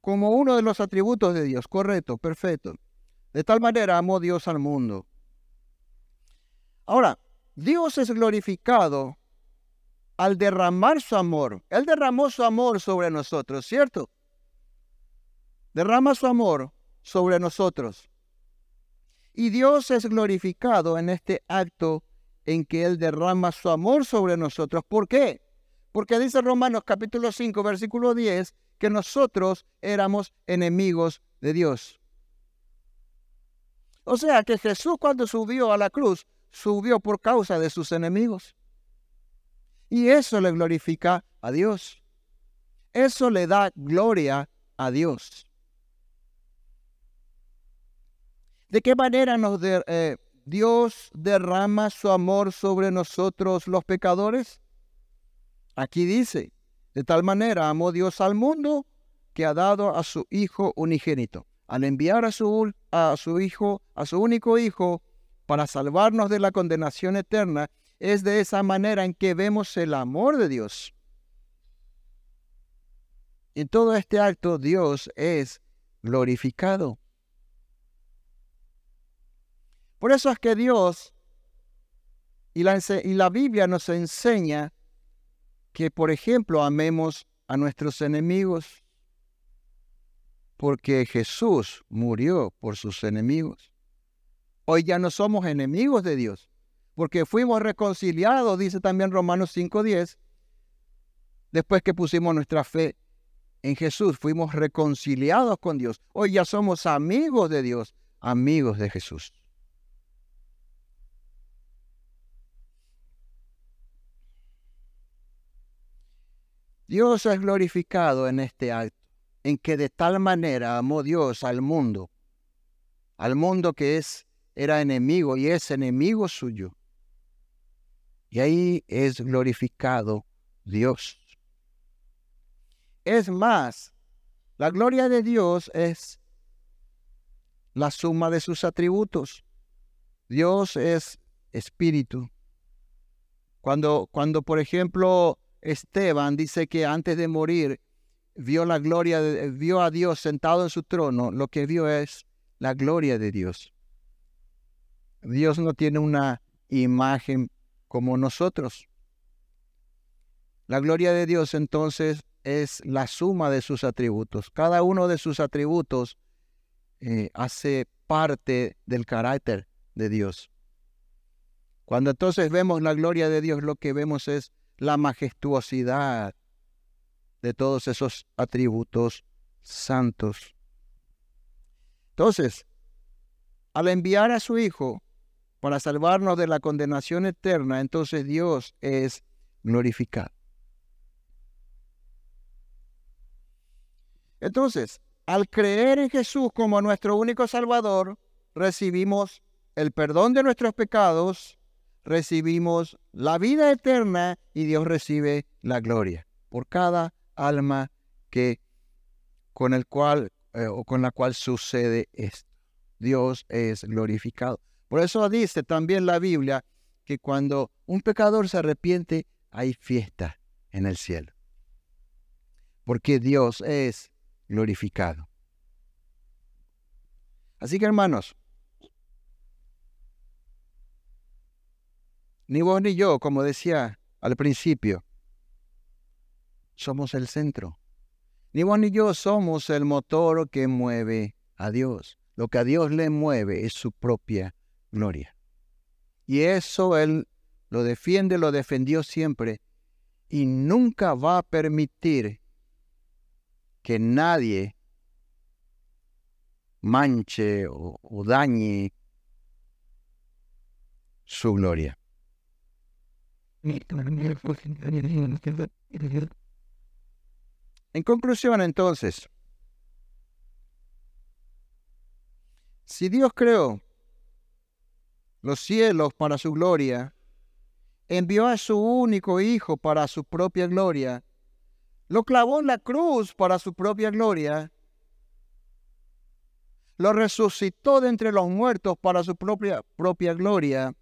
como uno de los atributos de Dios, correcto, perfecto. De tal manera amó Dios al mundo. Ahora, Dios es glorificado al derramar su amor. Él derramó su amor sobre nosotros, ¿cierto? Derrama su amor sobre nosotros. Y Dios es glorificado en este acto en que Él derrama su amor sobre nosotros. ¿Por qué? Porque dice Romanos capítulo 5, versículo 10, que nosotros éramos enemigos de Dios. O sea que Jesús cuando subió a la cruz, subió por causa de sus enemigos. Y eso le glorifica a Dios. Eso le da gloria a Dios. ¿De qué manera nos eh, Dios derrama su amor sobre nosotros los pecadores? Aquí dice, de tal manera amó Dios al mundo que ha dado a su Hijo unigénito. Al enviar a su, a su Hijo, a su único Hijo, para salvarnos de la condenación eterna, es de esa manera en que vemos el amor de Dios. En todo este acto Dios es glorificado. Por eso es que Dios y la, y la Biblia nos enseña que, por ejemplo, amemos a nuestros enemigos, porque Jesús murió por sus enemigos. Hoy ya no somos enemigos de Dios, porque fuimos reconciliados, dice también Romanos 5.10, después que pusimos nuestra fe en Jesús, fuimos reconciliados con Dios. Hoy ya somos amigos de Dios, amigos de Jesús. Dios es glorificado en este acto, en que de tal manera amó Dios al mundo, al mundo que es, era enemigo y es enemigo suyo. Y ahí es glorificado Dios. Es más, la gloria de Dios es la suma de sus atributos. Dios es espíritu. Cuando, cuando por ejemplo, Esteban dice que antes de morir vio la gloria, de, vio a Dios sentado en su trono. Lo que vio es la gloria de Dios. Dios no tiene una imagen como nosotros. La gloria de Dios entonces es la suma de sus atributos. Cada uno de sus atributos eh, hace parte del carácter de Dios. Cuando entonces vemos la gloria de Dios, lo que vemos es la majestuosidad de todos esos atributos santos. Entonces, al enviar a su Hijo para salvarnos de la condenación eterna, entonces Dios es glorificado. Entonces, al creer en Jesús como nuestro único Salvador, recibimos el perdón de nuestros pecados recibimos la vida eterna y Dios recibe la gloria por cada alma que con el cual eh, o con la cual sucede esto. Dios es glorificado. Por eso dice también la Biblia que cuando un pecador se arrepiente, hay fiesta en el cielo. Porque Dios es glorificado. Así que hermanos, ni vos ni yo, como decía al principio, somos el centro. Ni vos ni yo somos el motor que mueve a Dios. Lo que a Dios le mueve es su propia gloria. Y eso Él lo defiende, lo defendió siempre y nunca va a permitir que nadie manche o, dañe su gloria. En conclusión, entonces, si Dios creó los cielos para su gloria, envió a su único Hijo para su propia gloria, lo clavó en la cruz para su propia gloria, lo resucitó de entre los muertos para su propia, propia gloria,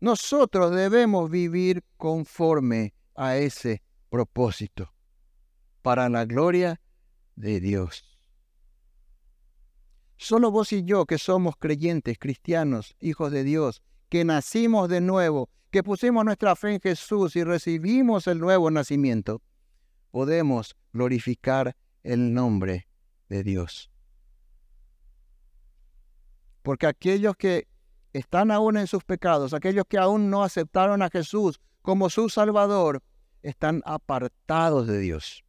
nosotros debemos vivir conforme a ese propósito, para la gloria de Dios. Solo vos y yo que somos creyentes, cristianos, hijos de Dios, que nacimos de nuevo, que pusimos nuestra fe en Jesús y recibimos el nuevo nacimiento, podemos glorificar el nombre de Dios. Porque aquellos que están aún en sus pecados, aquellos que aún no aceptaron a Jesús como su Salvador, están apartados de Dios.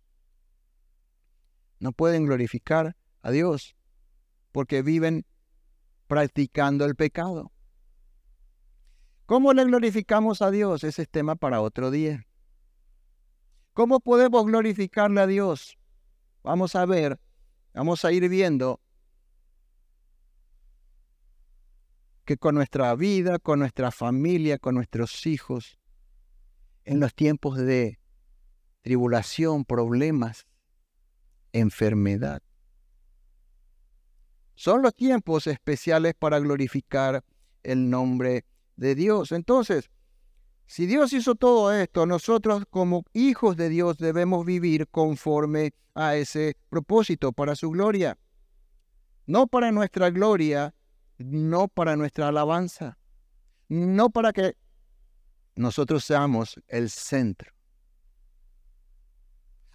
No pueden glorificar a Dios porque viven practicando el pecado. ¿Cómo le glorificamos a Dios? Ese es tema para otro día. ¿Cómo podemos glorificarle a Dios? Vamos a ver vamos a ir viendo que con nuestra vida, con nuestra familia, con nuestros hijos, en los tiempos de tribulación, problemas, enfermedad, son los tiempos especiales para glorificar el nombre de Dios. Entonces, si Dios hizo todo esto, nosotros como hijos de Dios debemos vivir conforme a ese propósito para su gloria. No para nuestra gloria, no para nuestra alabanza, no para que nosotros seamos el centro.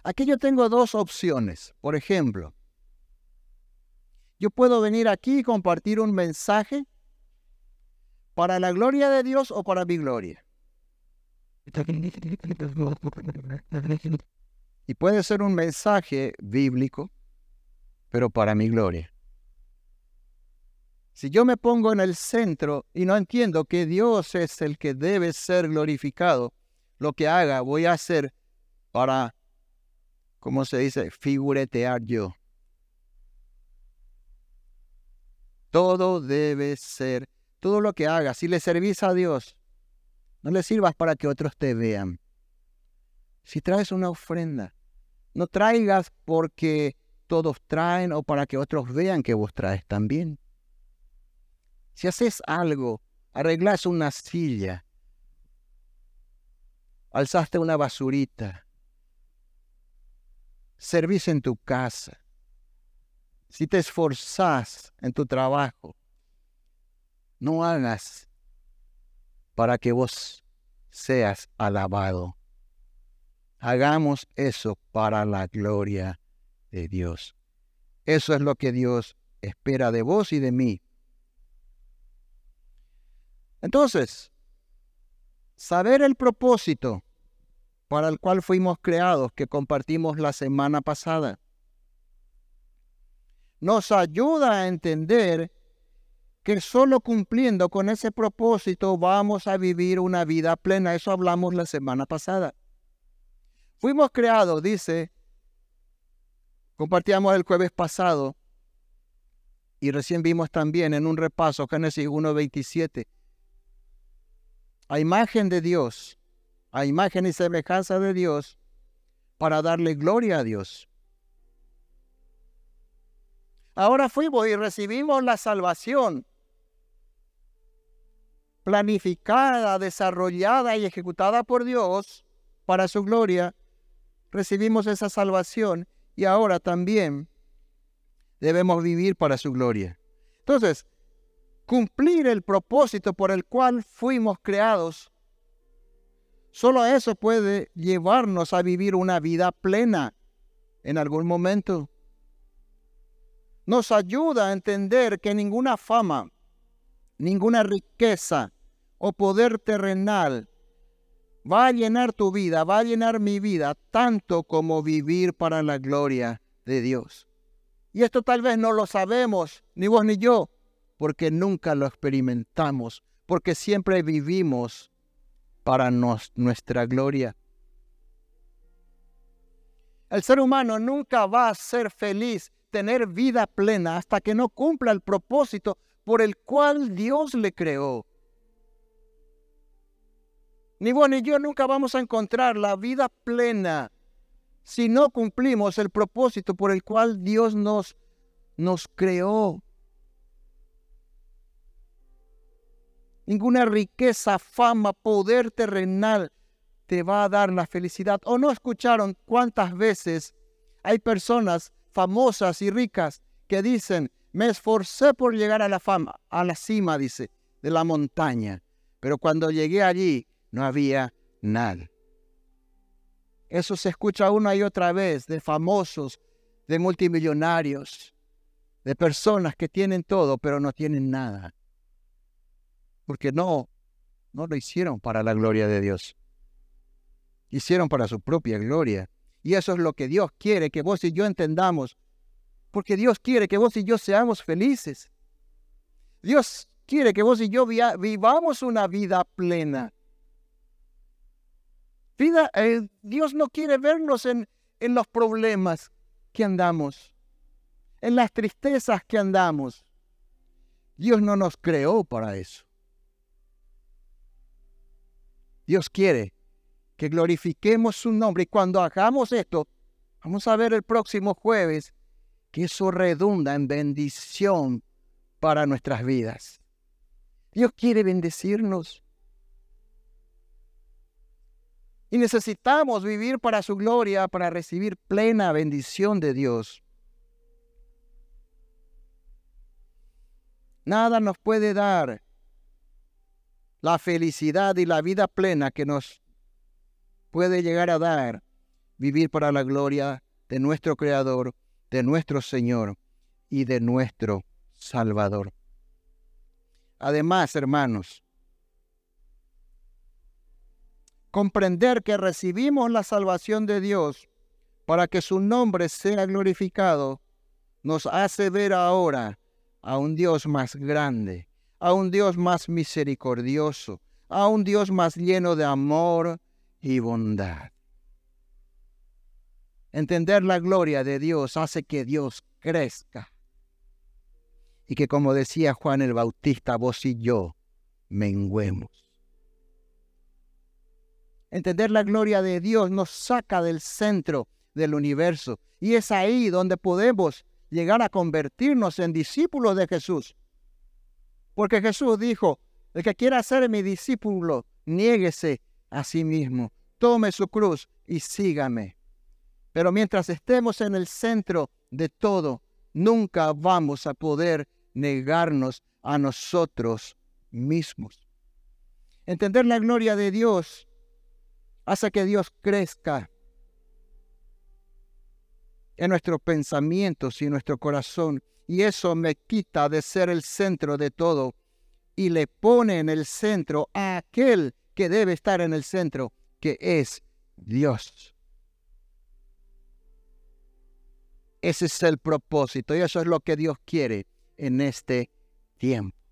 Aquí yo tengo dos opciones. Por ejemplo, yo puedo venir aquí y compartir un mensaje para la gloria de Dios o para mi gloria. Y puede ser un mensaje bíblico, pero para mi gloria. Si yo me pongo en el centro y no entiendo que Dios es el que debe ser glorificado, lo que haga voy a hacer para, ¿cómo se dice?, figuretear yo. Todo debe ser, todo lo que haga, si le servís a Dios, no le sirvas para que otros te vean. Si traes una ofrenda, no traigas porque todos traen o para que otros vean que vos traes también. Si haces algo, arreglas una silla, alzaste una basurita, servís en tu casa, si te esforzás en tu trabajo, no hagas para que vos seas alabado. Hagamos eso para la gloria de Dios. Eso es lo que Dios espera de vos y de mí. Entonces, saber el propósito para el cual fuimos creados, que compartimos la semana pasada, nos ayuda a entender que solo cumpliendo con ese propósito vamos a vivir una vida plena. Eso hablamos la semana pasada. Fuimos creados, dice, compartíamos el jueves pasado y recién vimos también en un repaso Génesis 1.27, a imagen de Dios, a imagen y semejanza de Dios, para darle gloria a Dios. Ahora fuimos y recibimos la salvación planificada, desarrollada y ejecutada por Dios para su gloria. Recibimos esa salvación y ahora también debemos vivir para su gloria. Entonces, cumplir el propósito por el cual fuimos creados, solo eso puede llevarnos a vivir una vida plena en algún momento. Nos ayuda a entender que ninguna fama, ninguna riqueza o poder terrenal va a llenar tu vida, va a llenar mi vida, tanto como vivir para la gloria de Dios. Y esto tal vez no lo sabemos, ni vos ni yo, porque nunca lo experimentamos, porque siempre vivimos para nos, nuestra gloria. El ser humano nunca va a ser feliz, tener vida plena, hasta que no cumpla el propósito por el cual Dios le creó. Ni vos ni yo nunca vamos a encontrar la vida plena si no cumplimos el propósito por el cual Dios nos, nos creó. Ninguna riqueza, fama, poder terrenal te va a dar la felicidad. ¿O no escucharon cuántas veces hay personas famosas y ricas que dicen, me esforcé por llegar a la fama, a la cima, dice, de la montaña, pero cuando llegué allí no había nada. Eso se escucha una y otra vez de famosos, de multimillonarios, de personas que tienen todo pero no tienen nada. Porque no, no lo hicieron para la gloria de Dios. Hicieron para su propia gloria. Y eso es lo que Dios quiere que vos y yo entendamos. Porque Dios quiere que vos y yo seamos felices. Dios quiere que vos y yo vivamos una vida plena. Vida, eh, Dios no quiere vernos en, en los problemas que andamos, en las tristezas que andamos. Dios no nos creó para eso. Dios quiere que glorifiquemos su nombre y cuando hagamos esto, vamos a ver el próximo jueves que eso redunda en bendición para nuestras vidas. Dios quiere bendecirnos. Y necesitamos vivir para su gloria, para recibir plena bendición de Dios. Nada nos puede dar la felicidad y la vida plena que nos puede llegar a dar vivir para la gloria de nuestro Creador, de nuestro Señor y de nuestro Salvador. Además, hermanos, comprender que recibimos la salvación de Dios para que su nombre sea glorificado, nos hace ver ahora a un Dios más grande, a un Dios más misericordioso, a un Dios más lleno de amor y bondad. Entender la gloria de Dios hace que Dios crezca y que como decía Juan el Bautista, vos y yo menguemos. Entender la gloria de Dios nos saca del centro del universo. Y es ahí donde podemos llegar a convertirnos en discípulos de Jesús. Porque Jesús dijo, el que quiera ser mi discípulo, niéguese a sí mismo, tome su cruz y sígame. Pero mientras estemos en el centro de todo, nunca vamos a poder negarnos a nosotros mismos. Entender la gloria de Dios hace que Dios crezca en nuestros pensamientos y nuestro corazón. Y eso me quita de ser el centro de todo y le pone en el centro a aquel que debe estar en el centro, que es Dios. Ese es el propósito y eso es lo que Dios quiere en este tiempo.